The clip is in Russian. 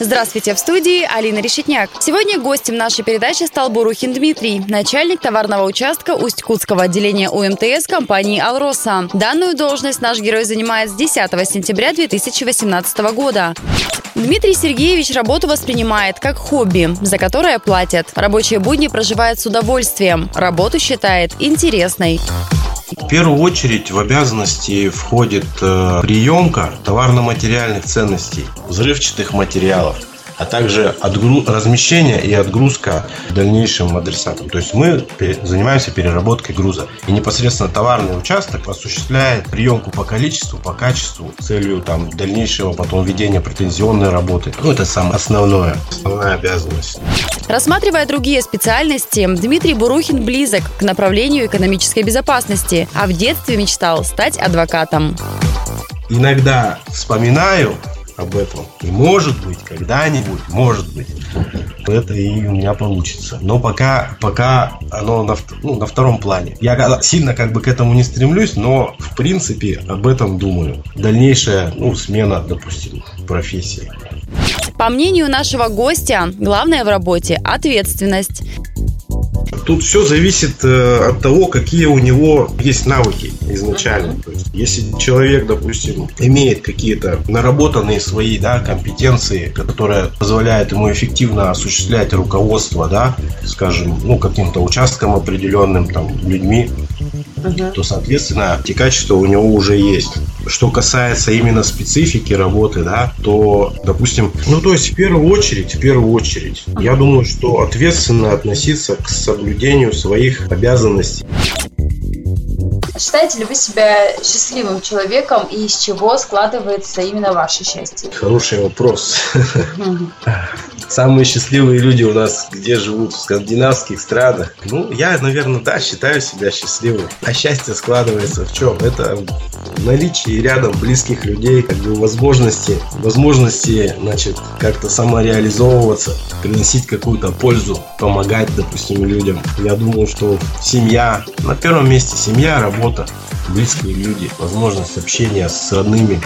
Здравствуйте, в студии Алина Решетняк. Сегодня гостем нашей передачи стал Бурухин Дмитрий, начальник товарного участка Усть-Кутского отделения УМТС компании «Алроса». Данную должность наш герой занимает с 10 сентября 2018 года. Дмитрий Сергеевич работу воспринимает как хобби, за которое платят. Рабочие будни проживает с удовольствием. Работу считает интересной. В первую очередь в обязанности входит э, приемка товарно-материальных ценностей, взрывчатых материалов – а также отгру... размещение и отгрузка дальнейшим адресатам. То есть мы занимаемся переработкой груза. И непосредственно товарный участок осуществляет приемку по количеству, по качеству, целью там, дальнейшего потом ведения претензионной работы. Ну, это самое основное, основная обязанность. Рассматривая другие специальности, Дмитрий Бурухин близок к направлению экономической безопасности, а в детстве мечтал стать адвокатом. Иногда вспоминаю об этом. И может быть, когда-нибудь, может быть, это и у меня получится. Но пока, пока оно на, ну, на втором плане. Я сильно как бы к этому не стремлюсь, но в принципе об этом думаю. Дальнейшая ну, смена, допустим, профессии. По мнению нашего гостя, главное в работе – ответственность. Тут все зависит э, от того, какие у него есть навыки изначально. То есть, если человек, допустим, имеет какие-то наработанные свои да, компетенции, которые позволяют ему эффективно осуществлять руководство, да, скажем, ну, каким-то участком определенным, там, людьми, то, соответственно, эти качества у него уже есть. Что касается именно специфики работы, да, то, допустим, ну, то есть, в первую очередь, в первую очередь, я думаю, что ответственно относиться к соблюдению своих обязанностей. Считаете ли вы себя счастливым человеком и из чего складывается именно ваше счастье? Хороший вопрос. Самые счастливые люди у нас где живут? В скандинавских странах. Ну, я, наверное, да, считаю себя счастливым. А счастье складывается в чем? Это наличие рядом близких людей, как бы возможности, возможности, значит, как-то самореализовываться, приносить какую-то пользу, помогать, допустим, людям. Я думаю, что семья, на первом месте семья, работа, близкие люди, возможность общения с родными,